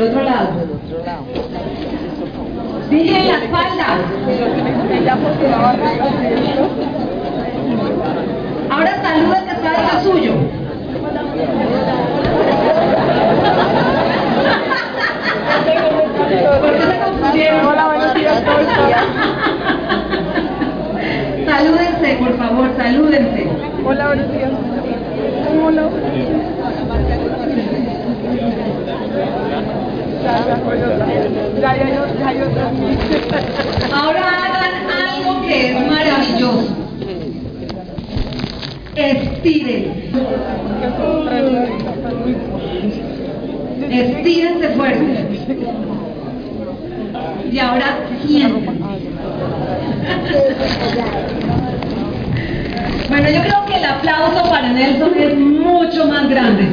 del otro lado. Dije en la espalda. Ahora saluda al que está detrás suyo. ¿Por qué se confundieron? Hola, buenos días, ¿cómo estás? Salúdense, por favor, salúdense. Hola, buenos días. Hola. Ya, ya, fue otra. Ya, ya, ya, ya, hay otra. Ahora hagan algo que es maravilloso. Estiren. Estírense fuerte. Y ahora sienten. Bueno, yo creo que el aplauso para Nelson es mucho más grande.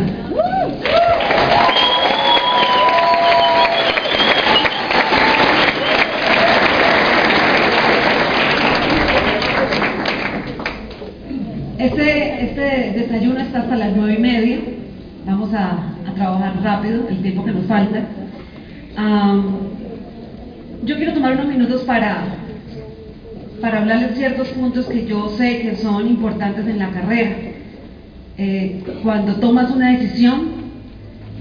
Este, este desayuno está hasta las nueve y media. Vamos a, trabajar rápido, el tiempo que nos falta. Yo quiero tomar unos minutos para, para hablarles ciertos puntos que yo sé que son importantes en la carrera. Eh, cuando tomas una decisión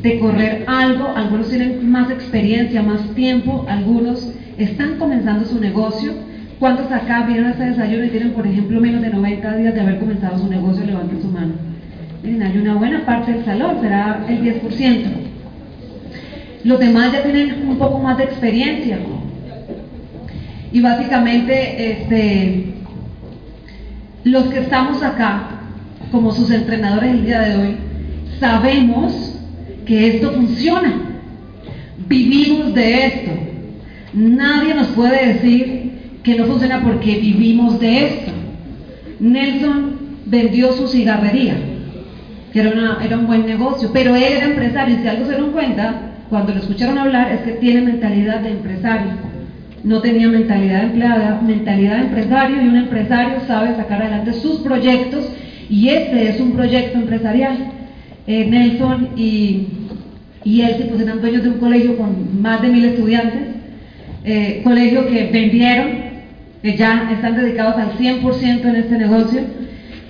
de correr algo, algunos tienen más experiencia, más tiempo, algunos están comenzando su negocio. ¿Cuántos acá vienen a este desayuno y tienen, por ejemplo, menos de 90 días de haber comenzado su negocio? Levanten su mano. Miren, hay una buena parte del salón, será el 10%. Los demás ya tienen un poco más de experiencia. Y básicamente, este, los que estamos acá, como sus entrenadores el día de hoy, sabemos que esto funciona. Vivimos de esto. Nadie nos puede decir que no funciona porque vivimos de esto. Nelson vendió su cigarrería, que era, un buen negocio, pero él era empresario y si algo se dieron cuenta, cuando lo escucharon hablar, es que tiene mentalidad de empresario. No tenía mentalidad empleada, mentalidad de empresario y un empresario sabe sacar adelante sus proyectos y este es un proyecto empresarial. Eh, Nelson y, y él pues, eran dueños de un colegio con más de mil estudiantes, eh, colegio que vendieron, que ya están dedicados al 100% en este negocio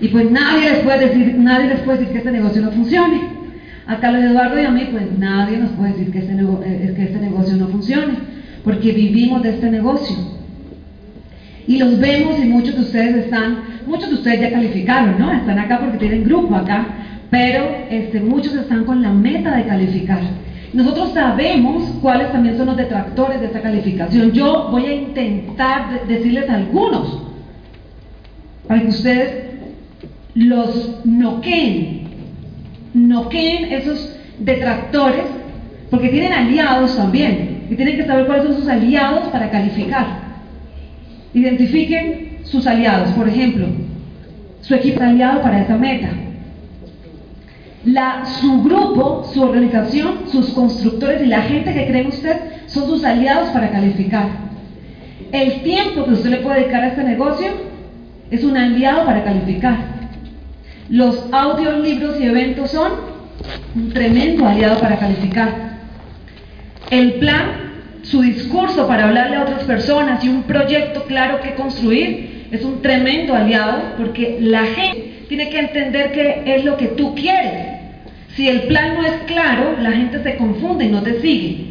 y pues nadie les puede decir, nadie les puede decir que este negocio no funcione. A Carlos Eduardo y a mí, pues nadie nos puede decir que este, nego- eh, que este negocio no funcione, porque vivimos de este negocio. Y los vemos y muchos de ustedes están, muchos de ustedes ya calificaron, ¿no? Están acá porque tienen grupo acá, pero este, muchos están con la meta de calificar. Nosotros sabemos cuáles también son los detractores de esta calificación. Yo voy a intentar de- decirles algunos para que ustedes los noqueen, noqueen esos detractores, porque tienen aliados también, y tienen que saber cuáles son sus aliados para calificar. Identifiquen sus aliados, por ejemplo, su equipo aliado para esa meta. La, su grupo, su organización, sus constructores y la gente que cree en usted son sus aliados para calificar. El tiempo que usted le puede dedicar a este negocio es un aliado para calificar. Los audios, libros y eventos son un tremendo aliado para calificar. El plan, su discurso para hablarle a otras personas y un proyecto claro que construir es un tremendo aliado porque la gente tiene que entender qué es lo que tú quieres. Si el plan no es claro, la gente se confunde y no te sigue.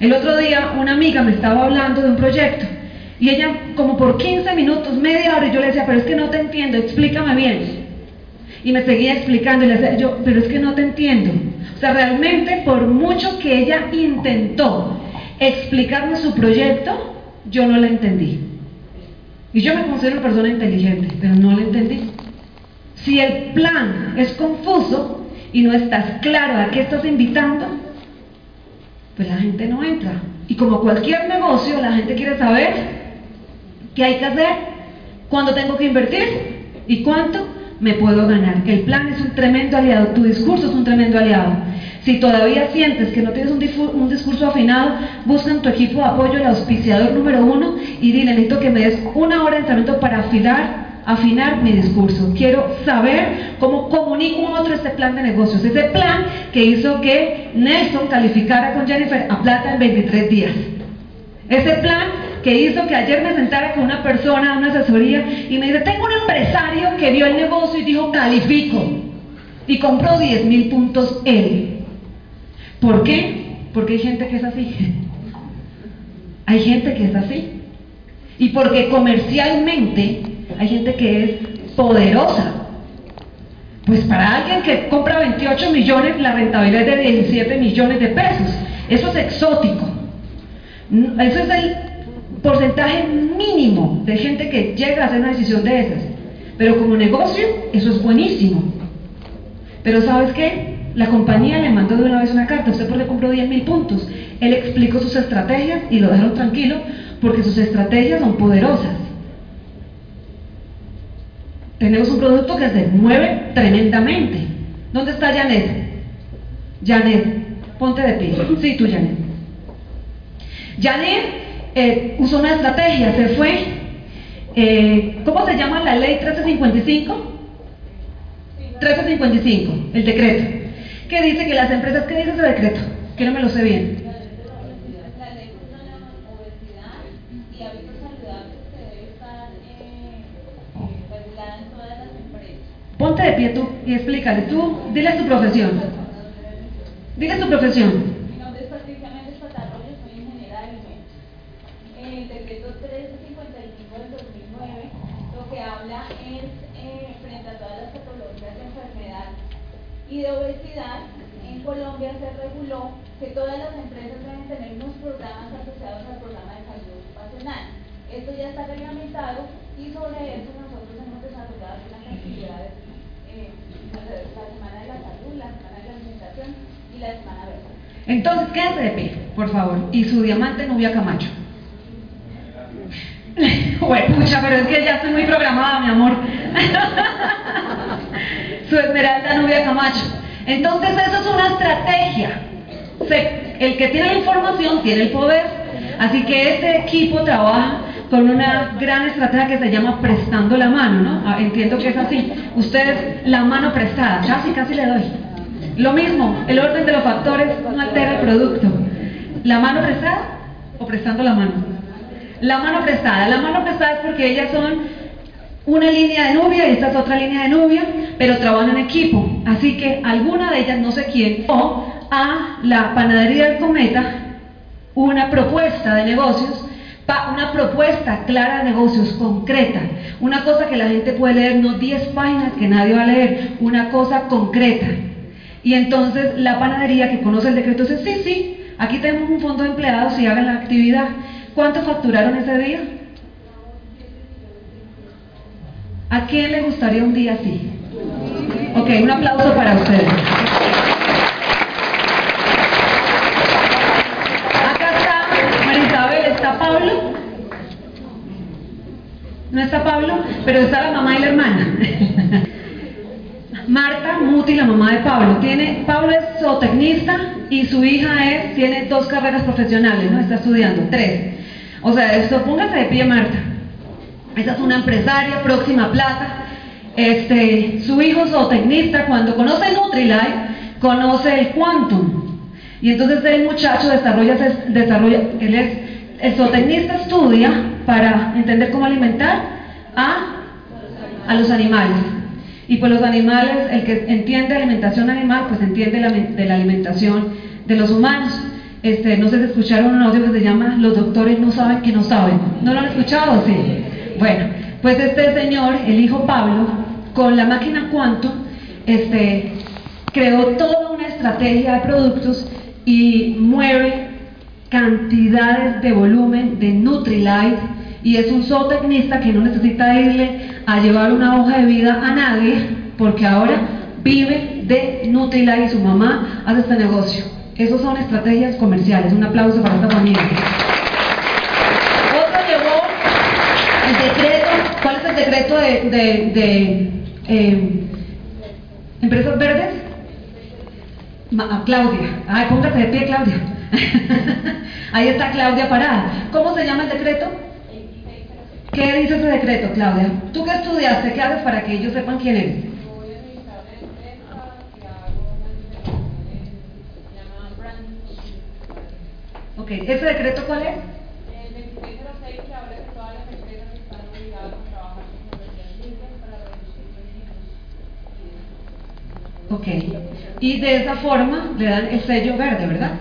El otro día una amiga me estaba hablando de un proyecto y ella como por 15 minutos, media hora, yo le decía, pero es que no te entiendo, explícame bien. Y me seguía explicando y le decía yo, pero es que no te entiendo. O sea, realmente por mucho que ella intentó explicarme su proyecto, yo no la entendí. Y yo me considero una persona inteligente, pero no la entendí. Si el plan es confuso y no estás claro a qué estás invitando, pues la gente no entra. Y como cualquier negocio, la gente quiere saber qué hay que hacer, cuándo tengo que invertir y cuánto me puedo ganar. El plan es un tremendo aliado, tu discurso es un tremendo aliado. Si todavía sientes que no tienes un, discurso afinado, busca en tu equipo de apoyo el auspiciador número uno y dile, necesito que me des una hora de entrenamiento para afinar afinar mi discurso, quiero saber cómo comunico a otro este plan de negocios, ese plan que hizo que Nelson calificara con Jennifer a plata en 23 días. Ese plan que hizo que ayer me sentara con una persona, una asesoría, y me dice, tengo un empresario que vio el negocio y dijo, califico. Y compró 10 mil puntos él. ¿Por qué? Porque hay gente que es así. Hay gente que es así. Y porque comercialmente hay gente que es poderosa. Pues para alguien que compra 28 millones, la rentabilidad es de 17 millones de pesos. Eso es exótico. Eso es el porcentaje mínimo de gente que llega a hacer una decisión de esas. Pero como negocio, eso es buenísimo. Pero ¿sabes qué? La compañía le mandó de una vez una carta, usted por qué compró 10 mil puntos. Él explicó sus estrategias y lo dejaron tranquilo porque sus estrategias son poderosas. Tenemos un producto que se mueve tremendamente. ¿Dónde está Janet? Janet, ponte de pie. Sí, tú, Janet. Janet eh, usó una estrategia, se fue. Eh, ¿Cómo se llama la ley 1355? 1355, el decreto. ¿Qué dice que las empresas, qué dice ese decreto? Que no me lo sé bien. Ponte de pie tú y explícale. Tú, dile tu profesión. Dile tu profesión. Mi nombre es Patricia Méndez Patarroyo, soy ingeniera de alimentos. En el decreto 1355 del 2009, lo que habla es, eh, frente a todas las patologías de enfermedad y de obesidad, en Colombia se reguló que todas las empresas deben tener unos programas asociados al programa de salud ocupacional. Esto ya está reglamentado y sobre eso nosotros hemos desarrollado una cantidad de eh, la semana de la salud, la semana de la alimentación y la semana verde. Entonces, quédate de pie, por favor. Y su diamante Nubia Camacho. Bueno, pucha, pero es que ya estoy muy programada, mi amor. su esmeralda Nubia Camacho. Entonces, eso es una estrategia. El que tiene la información tiene el poder. Así que este equipo trabaja con una gran estrategia que se llama prestando la mano, ¿no? Ah, entiendo que es así. Ustedes, la mano prestada, casi, casi le doy. Lo mismo, el orden de los factores no altera el producto. ¿La mano prestada o prestando la mano? La mano prestada. La mano prestada es porque ellas son una línea de nubia y esta es otra línea de nubia, pero trabajan en equipo. Así que alguna de ellas, no sé quién, o a la panadería del cometa una propuesta de negocios, una propuesta clara de negocios concreta, una cosa que la gente puede leer, no 10 páginas que nadie va a leer, una cosa concreta. Y entonces la panadería que conoce el decreto dice, sí, sí, aquí tenemos un fondo de empleados y hagan la actividad. ¿Cuánto facturaron ese día? ¿A quién le gustaría un día así? Ok, un aplauso para ustedes. Acá está Marisabel, está Pablo. No está Pablo, pero está la mamá y la hermana. Marta Muti, la mamá de Pablo. Tiene, Pablo es zootecnista y su hija es, tiene dos carreras profesionales, ¿no? Está estudiando, tres. O sea, esto, póngase de pie, Marta. Esa es una empresaria próxima a plata. Este, su hijo zootecnista, cuando conoce Nutrilite, conoce el Quantum. Y entonces el muchacho desarrolla, desarrolla él es, el zootecnista estudia para entender cómo alimentar a, a los animales. Y pues los animales, el que entiende alimentación animal, pues entiende la, de la alimentación de los humanos. Este, no sé si escucharon un audio que se llama Los doctores no saben que no saben. ¿No lo han escuchado? Sí. Bueno, pues este señor, el hijo Pablo, con la máquina Quantum, este, creó toda una estrategia de productos y mueve cantidades de volumen de Nutrilite y es un zootecnista que no necesita irle a llevar una hoja de vida a nadie porque ahora vive de Nutrilite y su mamá hace este negocio. Esos son estrategias comerciales. Un aplauso para esta familia. Otro llevó el decreto, ¿cuál es el decreto de, eh, empresas verdes? Claudia. Ay, póngase de pie, Claudia. Ahí está Claudia parada. ¿Cómo se llama el decreto? ¿Qué dice ese decreto, Claudia? ¿Tú qué estudiaste? ¿Qué haces para que ellos sepan quién eres? Ok, ¿ese decreto cuál es? El 2606 que habla que todas las empresas están obligadas a trabajar con energías limpias para reducir residuos. Ok. Y de esa forma le dan el sello verde, ¿verdad?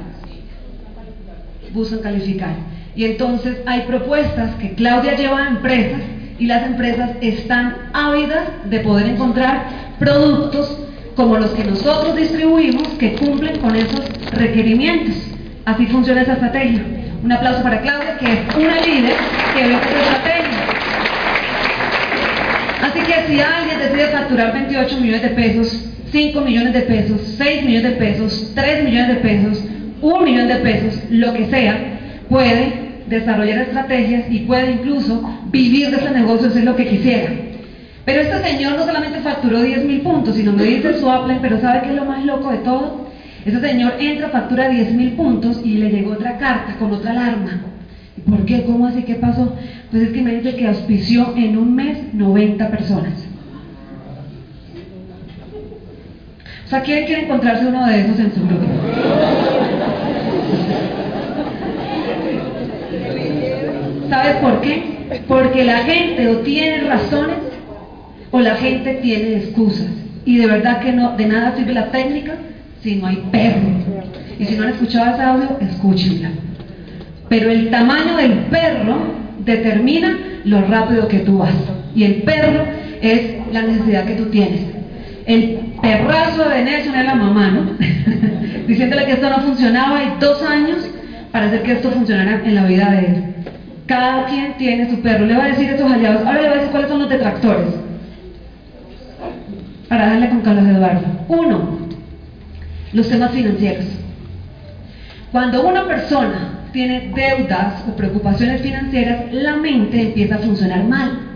Buscan calificar. Y entonces hay propuestas que Claudia lleva a empresas y las empresas están ávidas de poder encontrar productos como los que nosotros distribuimos que cumplen con esos requerimientos. Así funciona esa estrategia. Un aplauso para Claudia, que es una líder que ve esa estrategia. Así que si alguien decide facturar 28 millones de pesos, 5 millones de pesos, 6 millones de pesos, 3 millones de pesos, 1 millón de pesos, lo que sea, puede desarrollar estrategias y puede incluso vivir de ese negocio si es lo que quisiera. Pero este señor no solamente facturó 10 mil puntos, sino me dice su Apple, pero ¿sabe qué es lo más loco de todo? Ese señor entra, factura 10 mil puntos y le llegó otra carta con otra alarma. ¿Y por qué? ¿Cómo así? ¿Qué pasó? Pues es que me dice que auspició en un mes 90 personas. O sea, ¿quién quiere encontrarse uno de esos en su grupo? ¿Sabes por qué? Porque la gente o tiene razones o la gente tiene excusas. Y de verdad que no, de nada sirve la técnica si no hay perro. Y si no han escuchado ese audio, escúchenla. Pero el tamaño del perro determina lo rápido que tú vas. Y el perro es la necesidad que tú tienes. El perrazo de Nelson es la mamá, ¿no? Diciéndole que esto no funcionaba y dos años para hacer que esto funcionara en la vida de él. Cada quien tiene su perro. Le va a decir a estos aliados, ahora le va a decir cuáles son los detractores. Para darle con Carlos Eduardo. Uno, los temas financieros. Cuando una persona tiene deudas o preocupaciones financieras, la mente empieza a funcionar mal.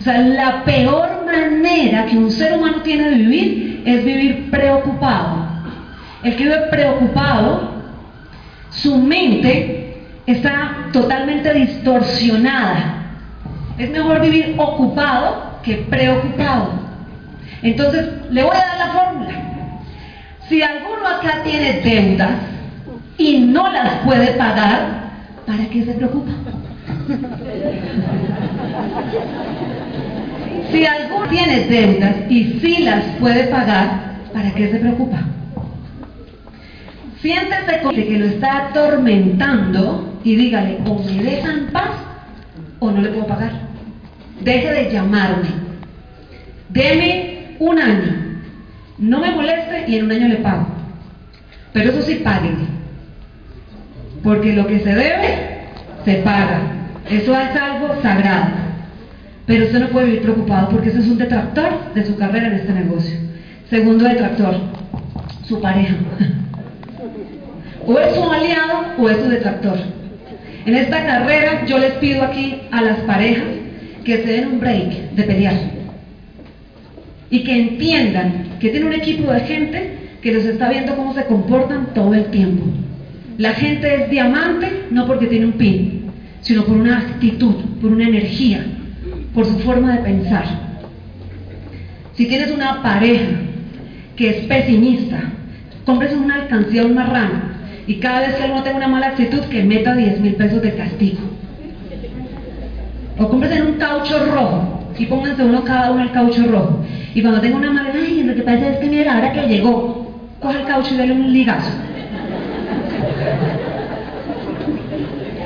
O sea, la peor manera que un ser humano tiene de vivir es vivir preocupado. El que vive preocupado, su mente está totalmente distorsionada. Es mejor vivir ocupado que preocupado. Entonces, le voy a dar la fórmula. Si alguno acá tiene deudas y no las puede pagar, ¿para qué se preocupa? Si alguno tiene deudas y sí las puede pagar, ¿para qué se preocupa? Siéntese con que lo está atormentando y dígale, o me dejan paz o no le puedo pagar. Deje de llamarme. Deme un año. No me moleste y en un año le pago. Pero eso sí, págueme. Porque lo que se debe, se paga. Eso es algo sagrado. Pero usted no puede vivir preocupado porque eso es un detractor de su carrera en este negocio. Segundo detractor, su pareja. O es su aliado o es su detractor. En esta carrera yo les pido aquí a las parejas que se den un break de pelear y que entiendan que tiene un equipo de gente que los está viendo cómo se comportan todo el tiempo. La gente es diamante no porque tiene un pin, sino por una actitud, por una energía, por su forma de pensar. Si tienes una pareja que es pesimista, compres una alcancía un marrano y cada vez que alguno tenga una mala actitud que meta 10 mil pesos de castigo. O compres un caucho rojo y pónganse uno cada uno el caucho rojo. Y cuando tenga una mala, ay, lo que pasa es que mira, ahora que llegó, coge el caucho y dale un ligazo.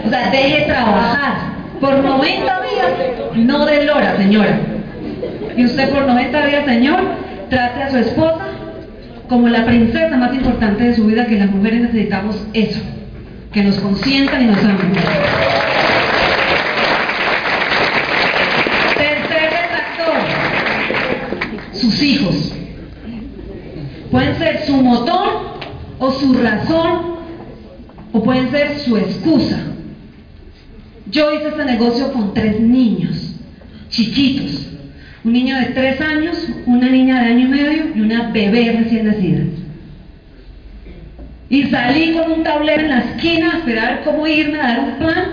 O sea, deje trabajar. Por 90 días, no de lora, señora. Y usted por 90 días, señor, trate a su esposa como la princesa más importante de su vida, que las mujeres necesitamos eso, que nos consientan y nos amen. Tercer detractor, sus hijos. Pueden ser su motor o su razón o pueden ser su excusa. Yo hice este negocio con tres niños, chiquitos. Un niño de tres años, una niña de año y medio y una bebé recién nacida. Y salí con un tablero en la esquina a esperar cómo irme a dar un plan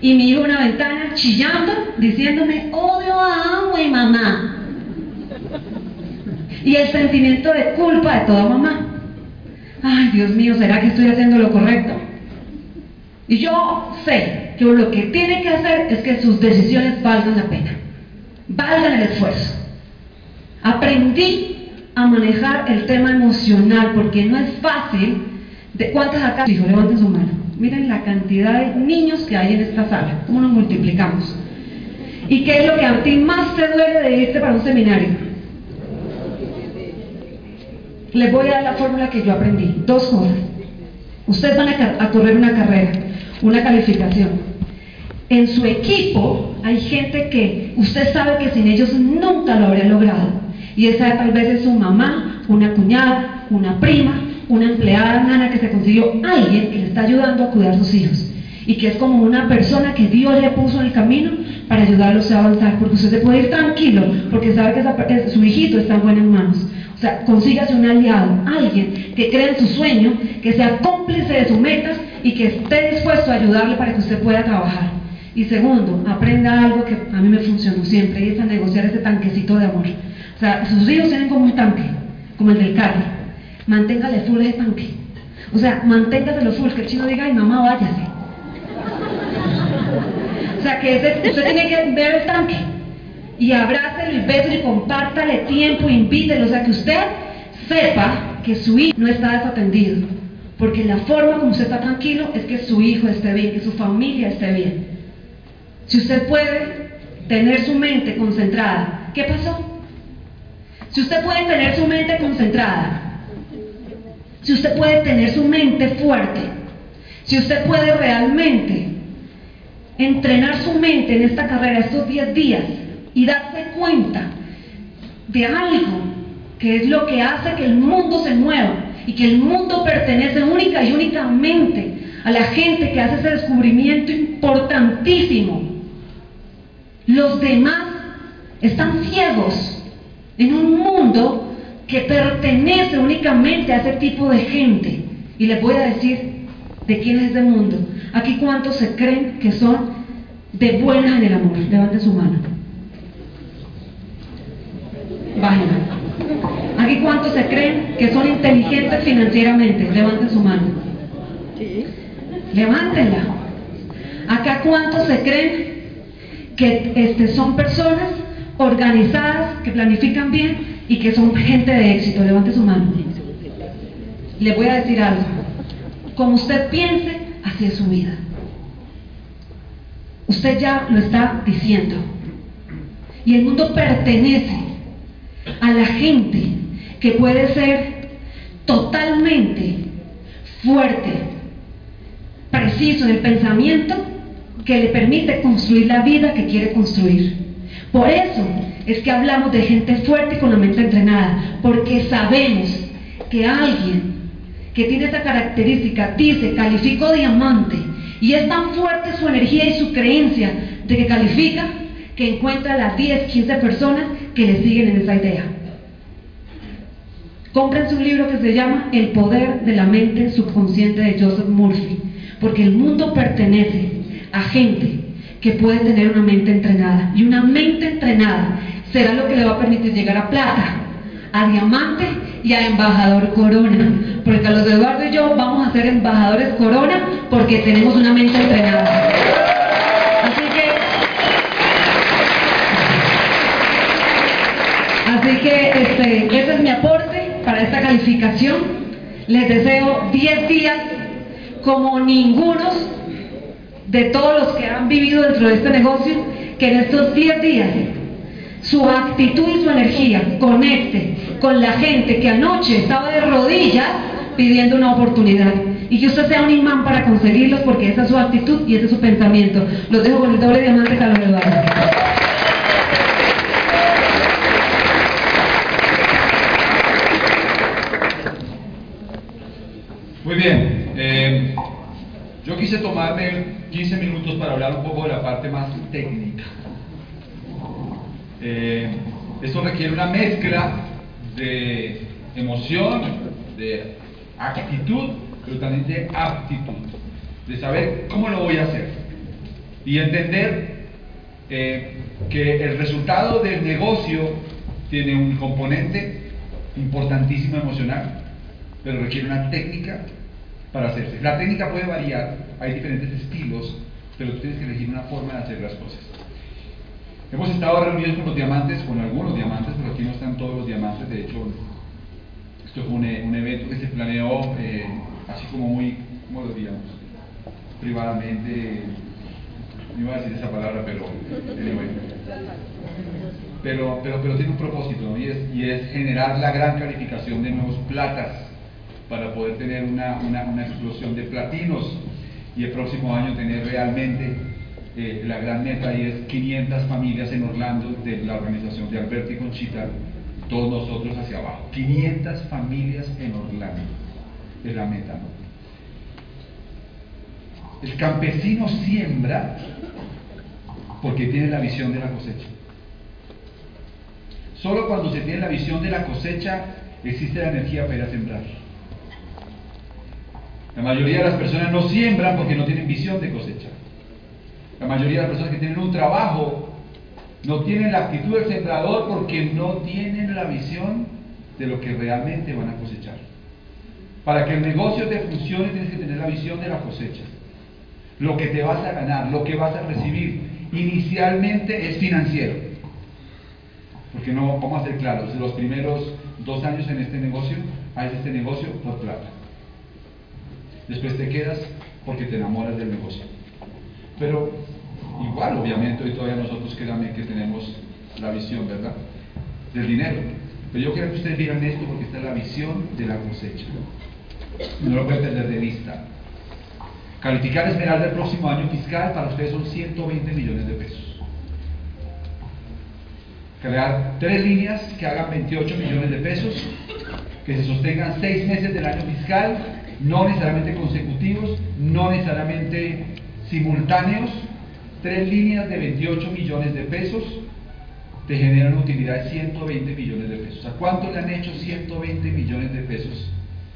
y mi una ventana chillando, diciéndome, odio a Amway, mamá. Y el sentimiento de culpa de toda mamá. Ay, Dios mío, ¿será que estoy haciendo lo correcto? Y yo sé que lo que tiene que hacer es que sus decisiones valgan la pena, valgan el esfuerzo. Aprendí a manejar el tema emocional porque no es fácil. ¿De cuántas acá? Levanten su mano. Miren la cantidad de niños que hay en esta sala, cómo nos multiplicamos. ¿Y qué es lo que a ti más te duele de irte para un seminario? Les voy a dar la fórmula que yo aprendí. Dos cosas. Ustedes van a, correr una carrera, una calificación. En su equipo hay gente que usted sabe que sin ellos nunca lo habría logrado. Y esa tal vez es su mamá, una cuñada, una prima, una empleada nana que se consiguió alguien que le está ayudando a cuidar a sus hijos. Y que es como una persona que Dios le puso en el camino para ayudarlos a avanzar. Porque usted se puede ir tranquilo, porque sabe que su hijito está en buenas manos. O sea, consígase un aliado, alguien que crea en su sueño, que sea cómplice de sus metas y que esté dispuesto a ayudarle para que usted pueda trabajar. Y segundo, aprenda algo que a mí me funcionó siempre y es a negociar ese tanquecito de amor. O sea, sus hijos tienen como un tanque, como el del carro. Manténgale full ese tanque. O sea, manténgaselo full, que el chino diga, ay mamá, váyase. O sea, que usted tiene que ver el tanque y abrácelo y béselo y compártale tiempo, invítelo, o sea que usted sepa que su hijo no está desatendido, porque la forma como usted está tranquilo es que su hijo esté bien, que su familia esté bien. Si usted puede tener su mente concentrada, ¿qué pasó? Si usted puede tener su mente concentrada, si usted puede tener su mente fuerte, si usted puede realmente entrenar su mente en esta carrera estos 10 días, y darse cuenta de algo que es lo que hace que el mundo se mueva y que el mundo pertenece única y únicamente a la gente que hace ese descubrimiento importantísimo. Los demás están ciegos en un mundo que pertenece únicamente a ese tipo de gente. Y les voy a decir de quién es ese mundo. Aquí cuántos se creen que son de buenas en el amor. Levanten su mano. Aquí cuántos se creen que son inteligentes financieramente. Levanten su mano. Levántenla. Acá cuántos se creen que este, son personas organizadas, que planifican bien y que son gente de éxito. Levanten su mano. Le voy a decir algo. Como usted piense, así es su vida. Usted ya lo está diciendo. Y el mundo pertenece a la gente que puede ser totalmente fuerte, preciso en el pensamiento que le permite construir la vida que quiere construir. Por eso es que hablamos de gente fuerte con la mente entrenada, porque sabemos que alguien que tiene esa característica dice, califico diamante, y es tan fuerte su energía y su creencia de que califica, que encuentra las 10, 15 personas que le siguen en esa idea. Cómprense un libro que se llama El poder de la mente subconsciente de Joseph Murphy, porque el mundo pertenece a gente que puede tener una mente entrenada. Y una mente entrenada será lo que le va a permitir llegar a plata, a diamante y a embajador corona. Porque Carlos Eduardo y yo vamos a ser embajadores corona porque tenemos una mente entrenada. Así que este, ese es mi aporte para esta calificación. Les deseo 10 días como ningunos de todos los que han vivido dentro de este negocio, que en estos 10 días su actitud y su energía conecte con la gente que anoche estaba de rodillas pidiendo una oportunidad. Y que usted sea un imán para conseguirlos porque esa es su actitud y ese es su pensamiento. Los dejo con el doble diamante Carlos Eduardo. Muy bien, eh, yo quise tomarme 15 minutos para hablar un poco de la parte más técnica. Eh, esto requiere una mezcla de emoción, de actitud, pero también de aptitud, de saber cómo lo voy a hacer. y entender eh, que el resultado del negocio tiene un componente importantísimo emocional, pero requiere una técnica para hacerse. La técnica puede variar, hay diferentes estilos, pero tú tienes que elegir una forma de hacer las cosas. Hemos estado reunidos con los diamantes, con algunos diamantes, pero aquí no están todos los diamantes, de hecho, esto fue un, un evento que se planeó eh, así como muy, ¿cómo lo digamos? Privadamente, no iba a decir esa palabra, pero anyway. Pero, pero, tiene un propósito, y, es, y es generar la gran calificación de nuevos platas para poder tener una, una, una explosión de platinos y el próximo año tener realmente eh, la gran meta y es 500 familias en Orlando de la organización de Alberto y Conchita, todos nosotros hacia abajo. 500 familias en Orlando es la meta. El campesino siembra porque tiene la visión de la cosecha. Solo cuando se tiene la visión de la cosecha existe la energía para sembrar. La mayoría de las personas no siembran porque no tienen visión de cosecha. La mayoría de las personas que tienen un trabajo no tienen la actitud del sembrador porque no tienen la visión de lo que realmente van a cosechar. Para que el negocio te funcione tienes que tener la visión de la cosecha. Lo que te vas a ganar, lo que vas a recibir, inicialmente es financiero. Porque no, vamos a ser claros, los primeros dos años en este negocio, hay este negocio por plata. Después te quedas porque te enamoras del negocio. Pero igual, obviamente, hoy todavía nosotros créanme que tenemos la visión, ¿verdad? Del dinero. Pero yo quiero que ustedes digan esto porque esta es la visión de la cosecha. No lo pueden perder de vista. Calificar Esmeralda el próximo año fiscal para ustedes son 120 millones de pesos. Crear tres líneas que hagan 28 millones de pesos, que se sostengan seis meses del año fiscal, no necesariamente consecutivos, no necesariamente simultáneos, tres líneas de 28 millones de pesos te generan utilidad de 120 millones de pesos. ¿A cuánto le han hecho 120 millones de pesos?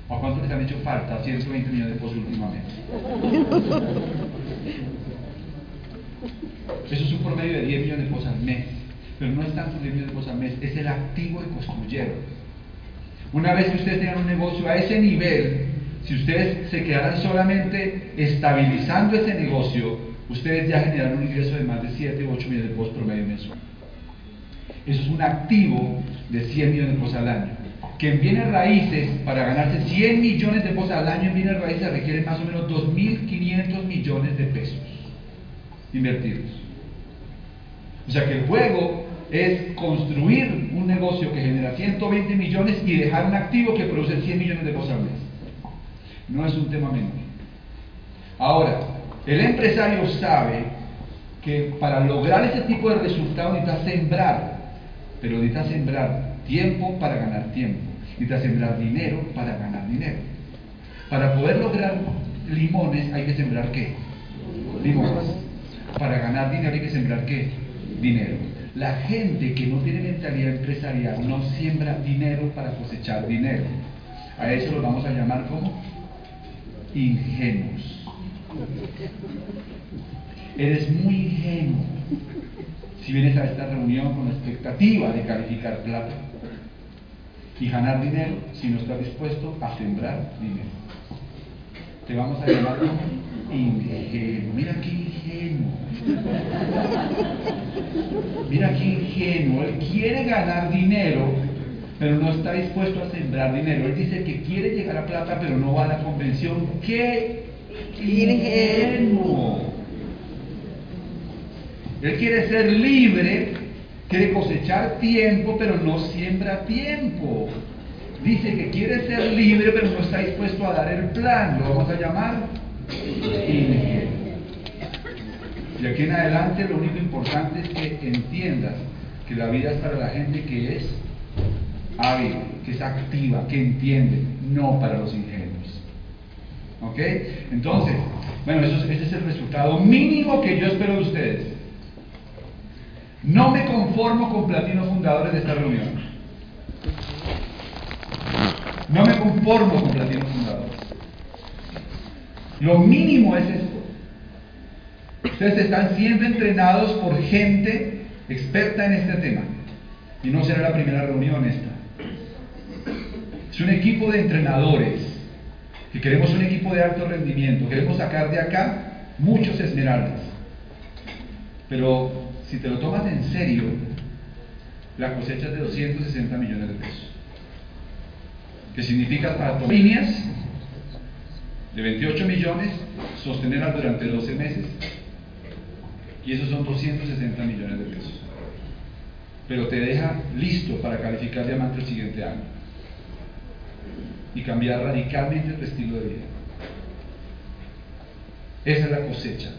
¿A cuánto les han hecho falta 120 millones de pesos últimamente? Eso es un promedio de 10 millones de pesos al mes. Pero no es tanto 10 millones de pesos al mes, es el activo que construyeron. Una vez que ustedes tengan un negocio a ese nivel, si ustedes se quedaran solamente estabilizando ese negocio, ustedes ya generaron un ingreso de más de 7 u 8 millones de pesos promedio mensual. Eso es un activo de 100 millones de pesos al año. Que en bienes raíces, para ganarse 100 millones de pesos al año en bienes raíces, requiere más o menos 2.500 millones de pesos invertidos. O sea que el juego es construir un negocio que genera 120 millones y dejar un activo que produce 100 millones de pesos al mes. No es un tema menor. Ahora, el empresario sabe que para lograr ese tipo de resultados necesita sembrar, pero necesita sembrar tiempo para ganar tiempo, necesita sembrar dinero para ganar dinero. Para poder lograr limones hay que sembrar qué? Limones. Para ganar dinero hay que sembrar qué? Dinero. La gente que no tiene mentalidad empresarial no siembra dinero para cosechar dinero. A eso lo vamos a llamar como ingenuos. Eres muy ingenuo si vienes a esta reunión con la expectativa de calificar plata y ganar dinero si no estás dispuesto a sembrar dinero. Te vamos a llamar ingenuo. Mira qué ingenuo. Mira qué ingenuo. Él quiere ganar dinero, pero no está dispuesto a sembrar dinero. Él dice que quiere llegar a plata, pero no va a la convención. ¡Qué ingenuo! Él quiere ser libre, quiere cosechar tiempo, pero no siembra tiempo. Dice que quiere ser libre, pero no está dispuesto a dar el plan. Lo vamos a llamar ingenuo. Y aquí en adelante lo único importante es que entiendas que la vida es para la gente que es hábil, que es activa, que entiende, no para los ingenuos. ¿Ok? Entonces, bueno, ese es el resultado mínimo que yo espero de ustedes. No me conformo con platinos fundadores de esta reunión. No me conformo con platinos fundadores. Lo mínimo es esto. Ustedes están siendo entrenados por gente experta en este tema. Y no será la primera reunión esta. Es un equipo de entrenadores. Que queremos un equipo de alto rendimiento. Queremos sacar de acá muchos esmeraldas. Pero si te lo tomas en serio, la cosecha es de 260 millones de pesos. Que significa para tus líneas de 28 millones, sostenerlas durante 12 meses. Y esos son 260 millones de pesos. Pero te deja listo para calificar diamante el siguiente año. Y cambiar radicalmente tu estilo de vida. Esa es la cosecha.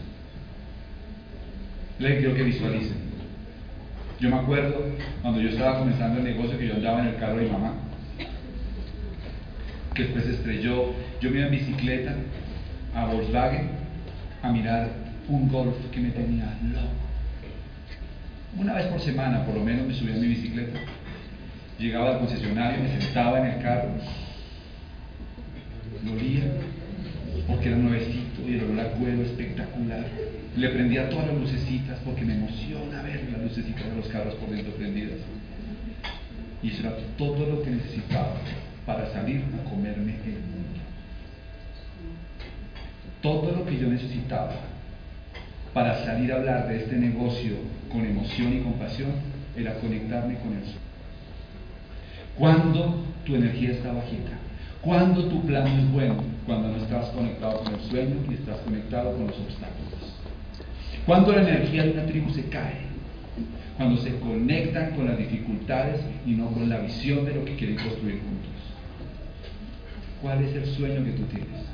Les quiero que visualicen. Yo me acuerdo cuando yo estaba comenzando el negocio que yo andaba en el carro de mi mamá, que después estrelló. Yo me iba en bicicleta a Volkswagen a mirar un golf que me tenía loco. Una vez por semana, por lo menos, me subía en mi bicicleta. Llegaba al concesionario, me sentaba en el carro, lo olía, porque era nuevecito y el olor a cuero espectacular. Le prendía todas las lucecitas porque me emociona ver las lucecitas de los carros por dentro prendidas. Y eso era todo lo que necesitaba para salir a comerme el mundo. Todo lo que yo necesitaba para salir a hablar de este negocio con emoción y compasión era conectarme con Él. Cuando tu energía está bajita, cuando tu plan es bueno, cuando no estás conectado con el sueño y estás conectado con los obstáculos. Cuando la energía de una tribu se cae, cuando se conectan con las dificultades y no con la visión de lo que quieren construir juntos. ¿Cuál es el sueño que tú tienes?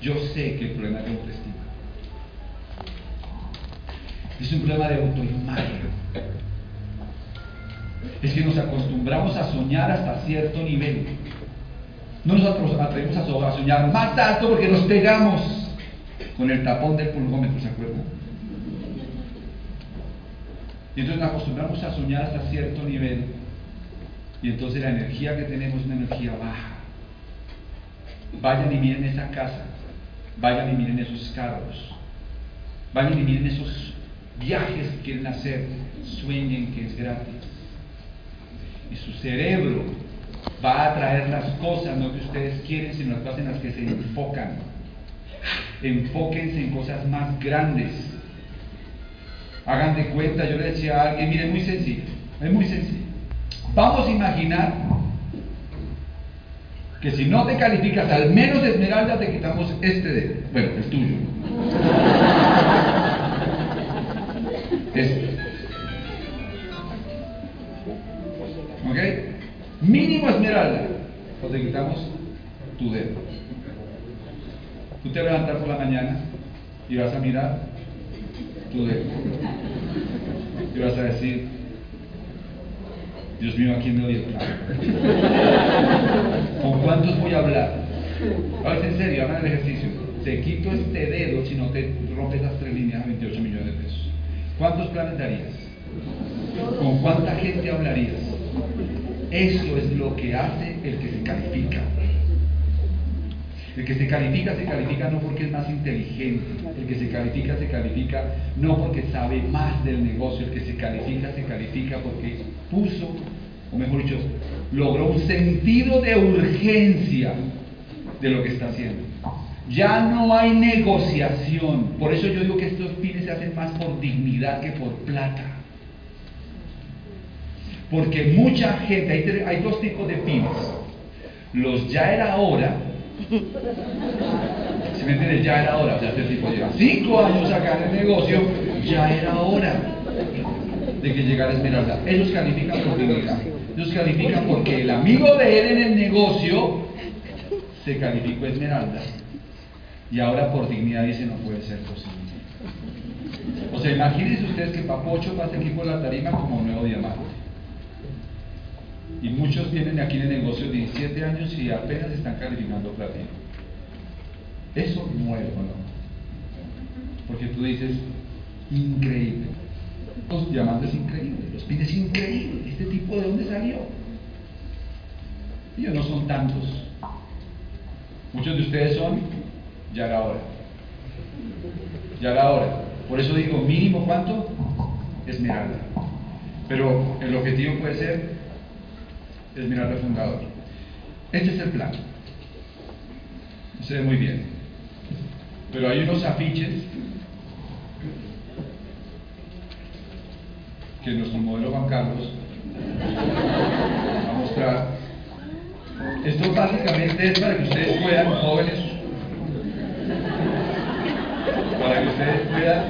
Yo sé que el problema es de autoestima. Es un problema de autoimagen. Es que nos acostumbramos a soñar hasta cierto nivel. No nos atrevemos a soñar más alto porque nos pegamos con el tapón del pulgómetro, ¿se acuerdan? Y entonces nos acostumbramos a soñar hasta cierto nivel. Y entonces la energía que tenemos es una energía baja. Vayan y miren esa casa. Vayan y miren esos carros. Vayan y miren esos viajes que quieren hacer. Sueñen que es gratis. Y su cerebro va a traer las cosas, no que ustedes quieren, sino las cosas en las que se enfocan. Enfóquense en cosas más grandes. Hagan de cuenta, yo le decía a alguien, miren, muy sencillo, es muy sencillo. Vamos a imaginar que si no te calificas al menos de esmeralda, te quitamos este dedo. Bueno, el tuyo. Mínimo esmeralda. O te quitamos tu dedo. Tú te vas a levantar por la mañana y vas a mirar tu dedo. Y vas a decir, Dios mío, ¿a quién me clavo? ¿Con cuántos voy a hablar? A ver, en serio, hagan el ejercicio. Te quito este dedo si no te rompes las tres líneas a 28 millones de pesos. ¿Cuántos planes darías? ¿Con cuánta gente hablarías? Eso es lo que hace el que se califica. El que se califica se califica no porque es más inteligente, el que se califica se califica no porque sabe más del negocio, el que se califica se califica porque puso, o mejor dicho, logró un sentido de urgencia de lo que está haciendo. Ya no hay negociación, por eso yo digo que estos pines se hacen más por dignidad que por plata. Porque mucha gente, hay, hay dos tipos de pines. Los ya era hora, si me entiendes, ya era hora. O sea, este tipo lleva cinco años acá en el negocio, ya era hora de que llegara Esmeralda. Ellos califican por dignidad. Ellos califican porque el amigo de él en el negocio se calificó Esmeralda. Y ahora por dignidad dice no puede ser posible. O sea, imagínense ustedes que Papocho pase aquí por la tarima como un nuevo diamante. Y muchos tienen aquí en el negocio 17 años y apenas están calificando platino. Eso muere, ¿o no? Porque tú dices, increíble. Los diamantes increíbles, los pines increíbles. ¿Este tipo de dónde salió? Ellos no son tantos. Muchos de ustedes son, ya era hora. ya la hora. Por eso digo, mínimo cuánto? Esmeralda. Pero el objetivo puede ser Esmeralda fundador. Este es el plan. Se ve muy bien. Pero hay unos afiches que nuestro modelo Juan Carlos va a mostrar. Esto básicamente es para que ustedes puedan, jóvenes, para que ustedes puedan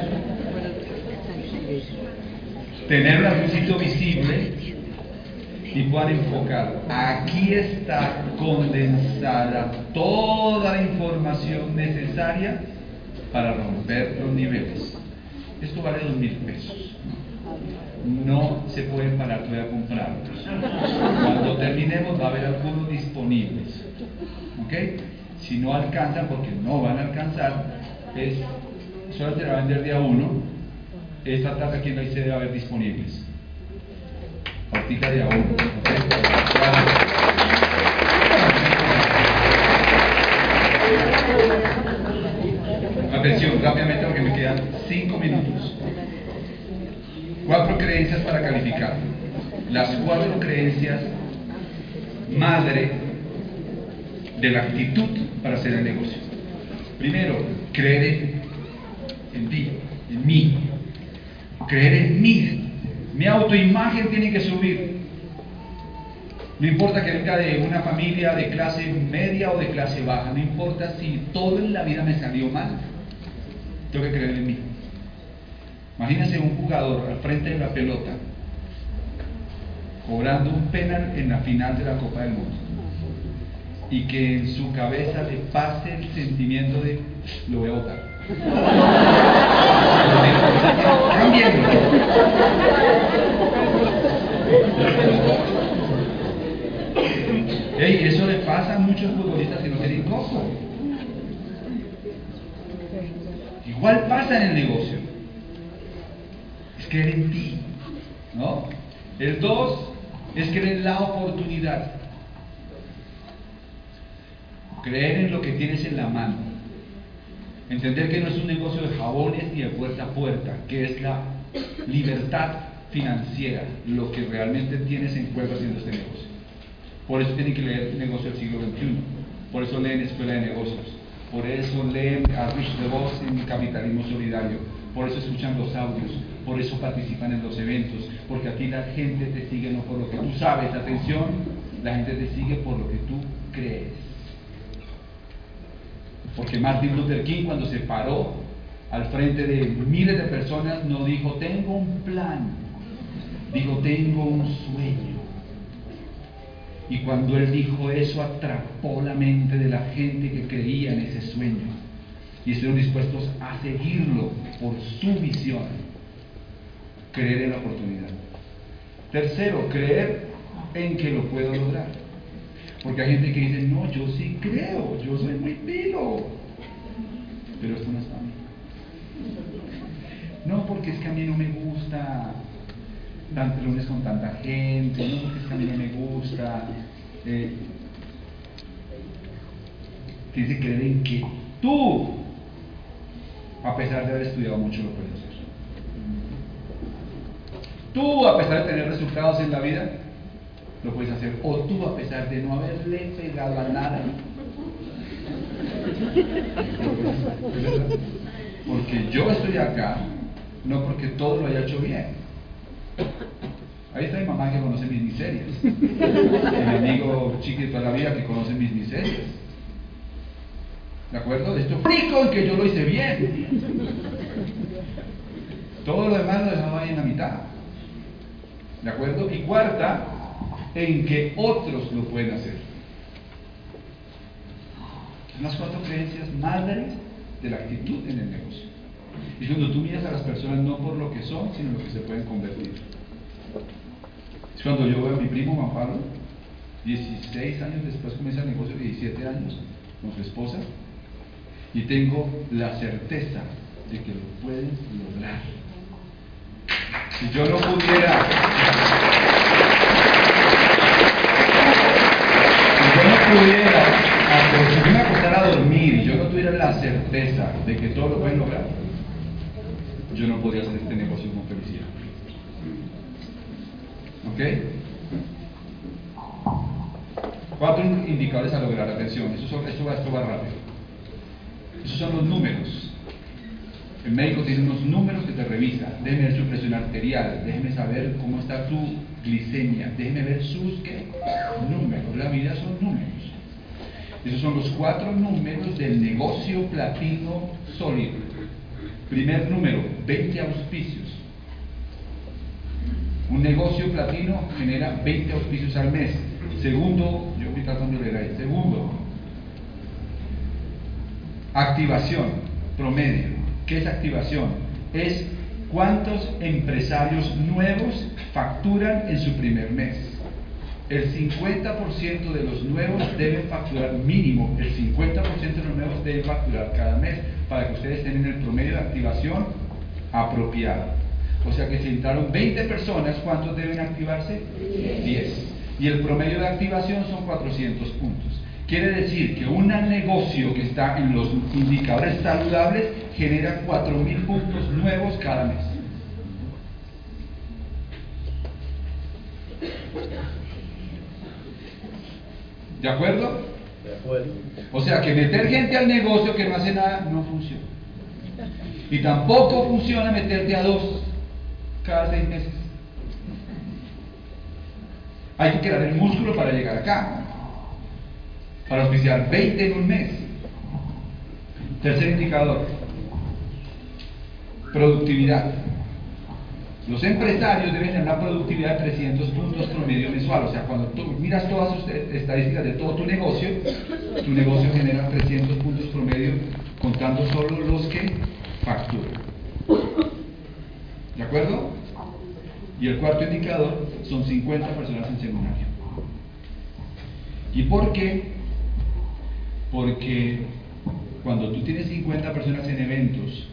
tener un sitio visible y puedan enfocar. Aquí está condensada toda la información necesaria para romper los niveles. Esto vale dos mil pesos. No se pueden parar todavía a comprarlos. Cuando terminemos va a haber algunos disponibles. ¿Ok? Si no alcanzan, porque no van a alcanzar, es solo te va a vender día uno. Esta tarde aquí la ICD va a haber disponibles. Partita de a uno. ¿ok? Atención, rápidamente porque me quedan cinco minutos. Cuatro creencias para calificar. Las cuatro creencias madre de la actitud para hacer el negocio. Primero, creer en ti, en mí. Creer en mí. Mi autoimagen tiene que subir. No importa que venga de una familia de clase media o de clase baja, no importa si todo en la vida me salió mal, tengo que creer en mí. Imagínense un jugador al frente de la pelota, cobrando un penal en la final de la Copa del Mundo, y que en su cabeza le pase el sentimiento de lo voy a. Ey, eso le pasa a muchos futbolistas que no tienen coco. Igual pasa en el negocio. Es creer en ti. ¿no? El dos es creer en la oportunidad. Creer en lo que tienes en la mano. Entender que no es un negocio de jabones ni de puerta a puerta, que es la libertad financiera, lo que realmente tienes en juego haciendo este negocio. Por eso tienen que leer Negocio del siglo XXI. Por eso leen Escuela de Negocios. Por eso leen a Rich DeVos en Capitalismo Solidario. Por eso escuchan los audios. Por eso participan en los eventos. Porque a ti la gente te sigue no por lo que tú sabes. Atención, la gente te sigue por lo que tú crees. Porque Martin Luther King cuando se paró al frente de miles de personas no dijo, tengo un plan. Dijo, tengo un sueño. Y cuando él dijo eso, atrapó la mente de la gente que creía en ese sueño. Y estuvieron dispuestos a seguirlo por su visión. Creer en la oportunidad. Tercero, creer en que lo puedo lograr. Porque hay gente que dice, no, yo sí creo, yo soy muy pilo. Pero esto no es para mí. No, porque es que a mí no me gusta tantos lunes con tanta gente, no porque es que a mí no me gusta. Eh, tienes que creer en que tú, a pesar de haber estudiado mucho, lo puedes hacer. Tú, a pesar de tener resultados en la vida, lo puedes hacer. O tú, a pesar de no haberle pegado a nada, porque yo estoy acá, no porque todo lo haya hecho bien. Ahí está mi mamá que conoce mis miserias. Mi amigo chiqui toda la vida que conoce mis miserias. ¿De acuerdo? Esto rico en que yo lo hice bien. Todo lo demás lo dejaba ahí en la mitad. ¿De acuerdo? Y cuarta, en que otros lo pueden hacer. Son las cuatro creencias madres de la actitud en el negocio. Y cuando tú miras a las personas no por lo que son, sino lo que se pueden convertir. Es cuando yo veo a mi primo Juan Pablo, 16 años después comienza el negocio, 17 años, con su esposa, y tengo la certeza de que lo pueden lograr. Si yo no pudiera, si yo no pudiera, hacer- si yo me acostara a dormir y yo no tuviera la certeza de que todo lo pueden lograr, yo no podría hacer este negocio con felicidad. ¿Ok? Cuatro indicadores a lograr. Atención, esto, son, esto, va, esto va rápido. Esos son los números. El médico tiene unos números que te revisa. Déjeme ver su presión arterial, déjeme saber cómo está tu glicemia, déjeme ver sus números. La vida son números. Esos son los cuatro números del negocio platino sólido. Primer número, 20 auspicios. Un negocio platino genera 20 auspicios al mes. Segundo, yo tratando de. Segundo, activación promedio. ¿Qué es activación? Es cuántos empresarios nuevos facturan en su primer mes. El 50% de los nuevos deben facturar mínimo, el 50% de los nuevos deben facturar cada mes para que ustedes tengan el promedio de activación apropiado. O sea que si entraron 20 personas, ¿cuántos deben activarse? 10. Y el promedio de activación son 400 puntos. Quiere decir que un negocio que está en los indicadores saludables genera 4.000 puntos nuevos cada mes. ¿De acuerdo? De acuerdo. O sea que meter gente al negocio que no hace nada no funciona. Y tampoco funciona meterte a dos cada seis meses. Hay que crear el músculo para llegar acá. Para auspiciar 20 en un mes. Tercer indicador. Productividad. Los empresarios deben tener una productividad de 300 puntos promedio mensual. O sea, cuando tú miras todas las estadísticas de todo tu negocio, tu negocio genera 300 puntos promedio contando solo los que facturan. ¿De acuerdo? Y el cuarto indicador son 50 personas en seminario. ¿Y por qué? Porque cuando tú tienes 50 personas en eventos,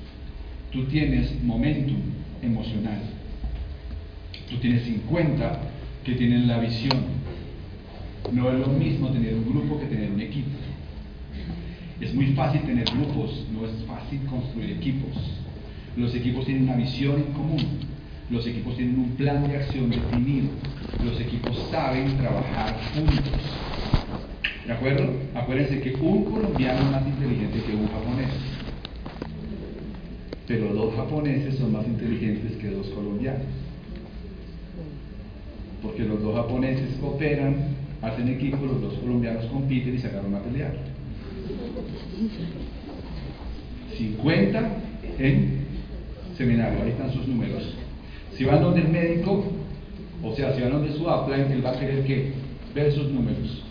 tú tienes momentum emocional. Tú tienes 50 que tienen la visión. No es lo mismo tener un grupo que tener un equipo. Es muy fácil tener grupos, no es fácil construir equipos. Los equipos tienen una visión en común. Los equipos tienen un plan de acción definido. Los equipos saben trabajar juntos. ¿De acuerdo? Acuérdense que un colombiano es más inteligente que un japonés. Pero dos japoneses son más inteligentes que dos colombianos. Porque los dos japoneses cooperan, hacen equipo, los dos colombianos compiten y se agarran a pelear. 50 en seminario, ahí están sus números. Si van donde el médico, o sea, si van donde su upline, él va a querer que ver sus números.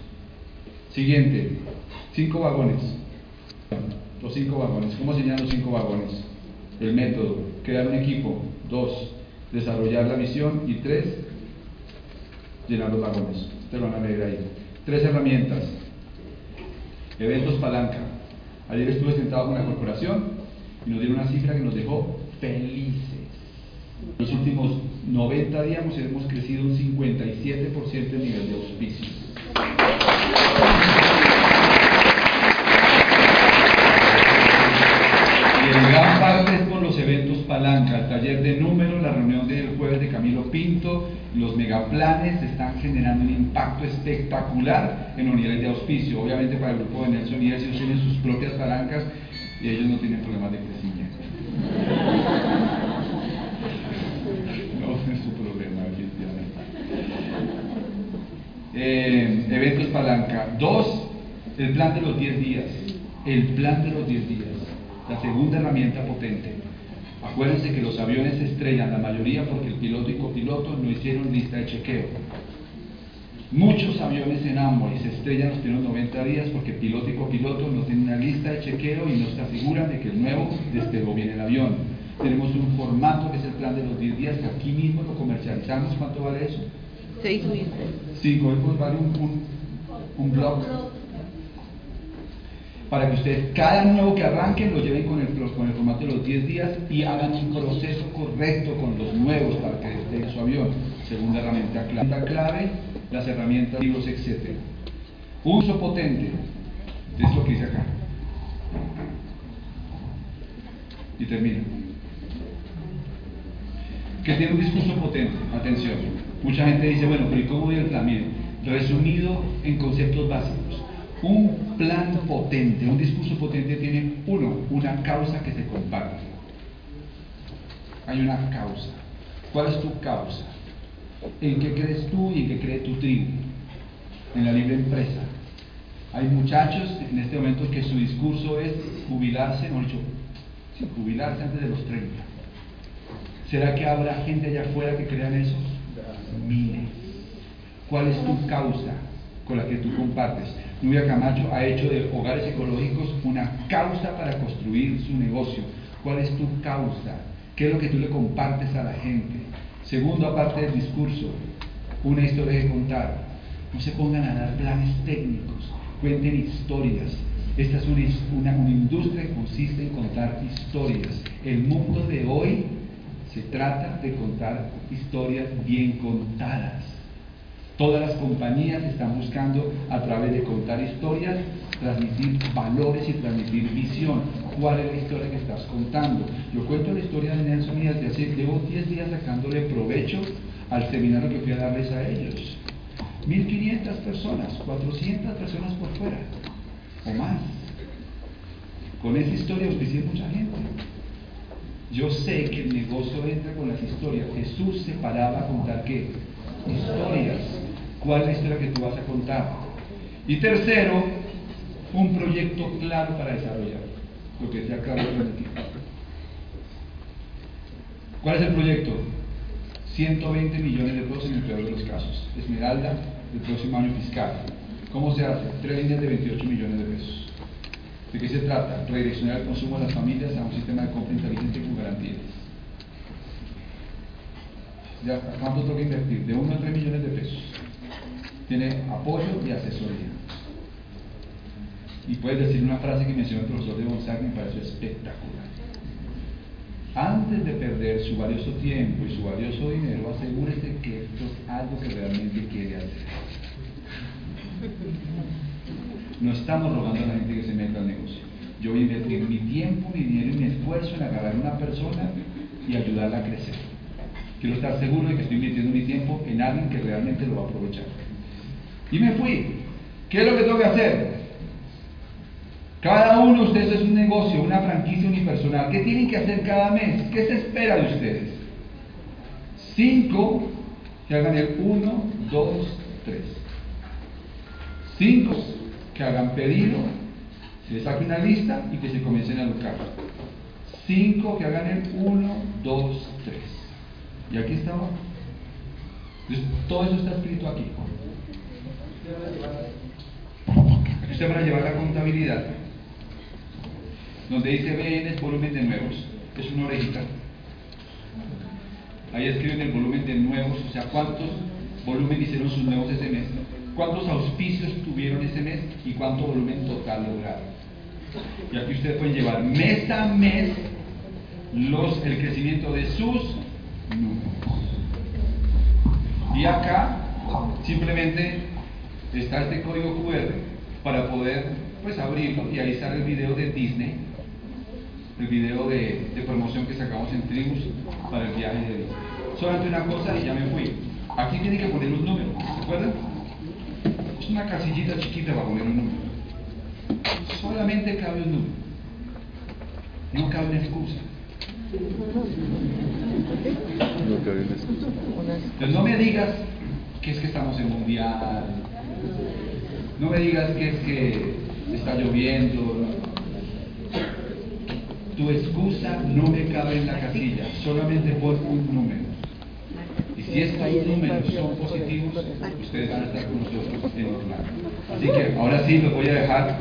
Siguiente, cinco vagones. Los cinco vagones. ¿Cómo se llaman los cinco vagones? El método, crear un equipo. Dos, desarrollar la visión. Y tres, llenar los vagones. Ustedes van a ver ahí. Tres herramientas. Eventos palanca. Ayer estuve sentado con la corporación y nos dieron una cifra que nos dejó felices. En los últimos 90 días hemos crecido un 57% el nivel de auspicios. Y en gran parte es por los eventos palanca, el taller de números, la reunión del jueves de Camilo Pinto, los megaplanes están generando un impacto espectacular en los niveles de auspicio. Obviamente para el grupo de Nelson y ellos tienen sus propias palancas y ellos no tienen problemas de crecimiento. No es su problema, definitivamente. Eh, eventos palanca. Dos, el plan de los 10 días. El plan de los 10 días. La segunda herramienta potente. Acuérdense que los aviones se estrellan, la mayoría porque el piloto y copiloto no hicieron lista de chequeo. Muchos aviones en Amway se estrellan los primeros 90 días porque piloto y copiloto no tienen una lista de chequeo y no se aseguran de que el nuevo despegó bien el avión. Tenemos un formato que es el plan de los 10 días que aquí mismo lo comercializamos. ¿Cuánto vale eso? Seis mil. Cinco, pues vale un, un, un blog para que ustedes cada nuevo que arranquen lo lleven con el, con el formato de los 10 días y hagan un proceso correcto con los nuevos para que estén su avión. Segunda herramienta clave, clave las herramientas, libros, etc. Uso potente, es lo que dice acá. Y termino. que tiene un discurso potente. Atención. Mucha gente dice, bueno, pero ¿y cómo voy el plan? Miren, resumido en conceptos básicos. Un plan potente, un discurso potente tiene, uno, una causa que se comparte. Hay una causa. ¿Cuál es tu causa? ¿En qué crees tú y en qué cree tu tribu? En la libre empresa. Hay muchachos en este momento que su discurso es jubilarse, no dicho, jubilarse antes de los 30. ¿Será que habrá gente allá afuera que crean eso? Miles. ¿Cuál es tu causa con la que tú compartes? Nubia Camacho ha hecho de hogares ecológicos una causa para construir su negocio. ¿Cuál es tu causa? ¿Qué es lo que tú le compartes a la gente? Segundo, aparte del discurso, una historia que contar. No se pongan a dar planes técnicos, cuenten historias. Esta es una, una, industria que consiste en contar historias. El mundo de hoy se trata de contar historias bien contadas. Todas las compañías están buscando a través de contar historias, transmitir valores y transmitir visión. ¿Cuál es la historia que estás contando? Yo cuento la historia de Nelson y desde hace, llevo 10 días sacándole provecho al seminario que fui a darles a ellos. 1500 personas, 400 personas por fuera, o más. Con esa historia auspicié mucha gente. Yo sé que el negocio entra con las historias. Jesús se paraba a contar qué? Historias. ¿Cuál es la historia que tú vas a contar? Y tercero, un proyecto claro para desarrollar. Lo que decía Carlos ¿Cuál es el proyecto? 120 millones de pesos en el peor de los casos. Esmeralda, el próximo año fiscal. ¿Cómo se hace? Tres líneas de 28 millones de pesos. ¿De qué se trata? Redireccionar el consumo de las familias a un sistema de compra inteligente con garantías. Ya, ¿Cuánto toca invertir? De 1 a 3 millones de pesos. Tiene apoyo y asesoría. Y puedes decir una frase que mencionó el profesor de Gonzaga que me pareció espectacular. Antes de perder su valioso tiempo y su valioso dinero, asegúrese que esto es algo que realmente quiere hacer. No estamos rogando a la gente que se meta al negocio. Yo voy a invertir mi tiempo, mi dinero y mi esfuerzo en agarrar a una persona y ayudarla a crecer. Quiero estar seguro de que estoy invirtiendo mi tiempo en alguien que realmente lo va a aprovechar. Y me fui. ¿Qué es lo que tengo que hacer? Cada uno de ustedes es un negocio, una franquicia unipersonal. ¿Qué tienen que hacer cada mes? ¿Qué se espera de ustedes? Cinco que hagan el uno, dos, tres. Cinco que hagan pedido, se les saque una lista y que se comiencen a educar. Cinco que hagan el 1, 2, 3. Y aquí estamos. todo eso está escrito aquí. Usted va a llevar la contabilidad, donde dice BN volumen de nuevos, es una orejita. Ahí escriben el volumen de nuevos, o sea, cuántos volumen hicieron sus nuevos ese mes cuántos auspicios tuvieron ese mes y cuánto volumen total lograron. Y aquí ustedes pueden llevar mes a mes el crecimiento de sus números. Y acá simplemente está este código QR para poder pues abrirlo y ahí sale el video de Disney, el video de, de promoción que sacamos en Tribus para el viaje de Disney. Solamente una cosa y ya me fui. Aquí tiene que poner un número, ¿se acuerdan? una casillita chiquita para poner un número. Solamente cabe un número. No cabe una excusa. No cabe una excusa. Entonces no me digas que es que estamos en mundial. No me digas que es que está lloviendo. Tu excusa no me cabe en la casilla. Solamente por un número. Si estos números son positivos, ustedes van a estar con nosotros en los Así que ahora sí los voy a dejar.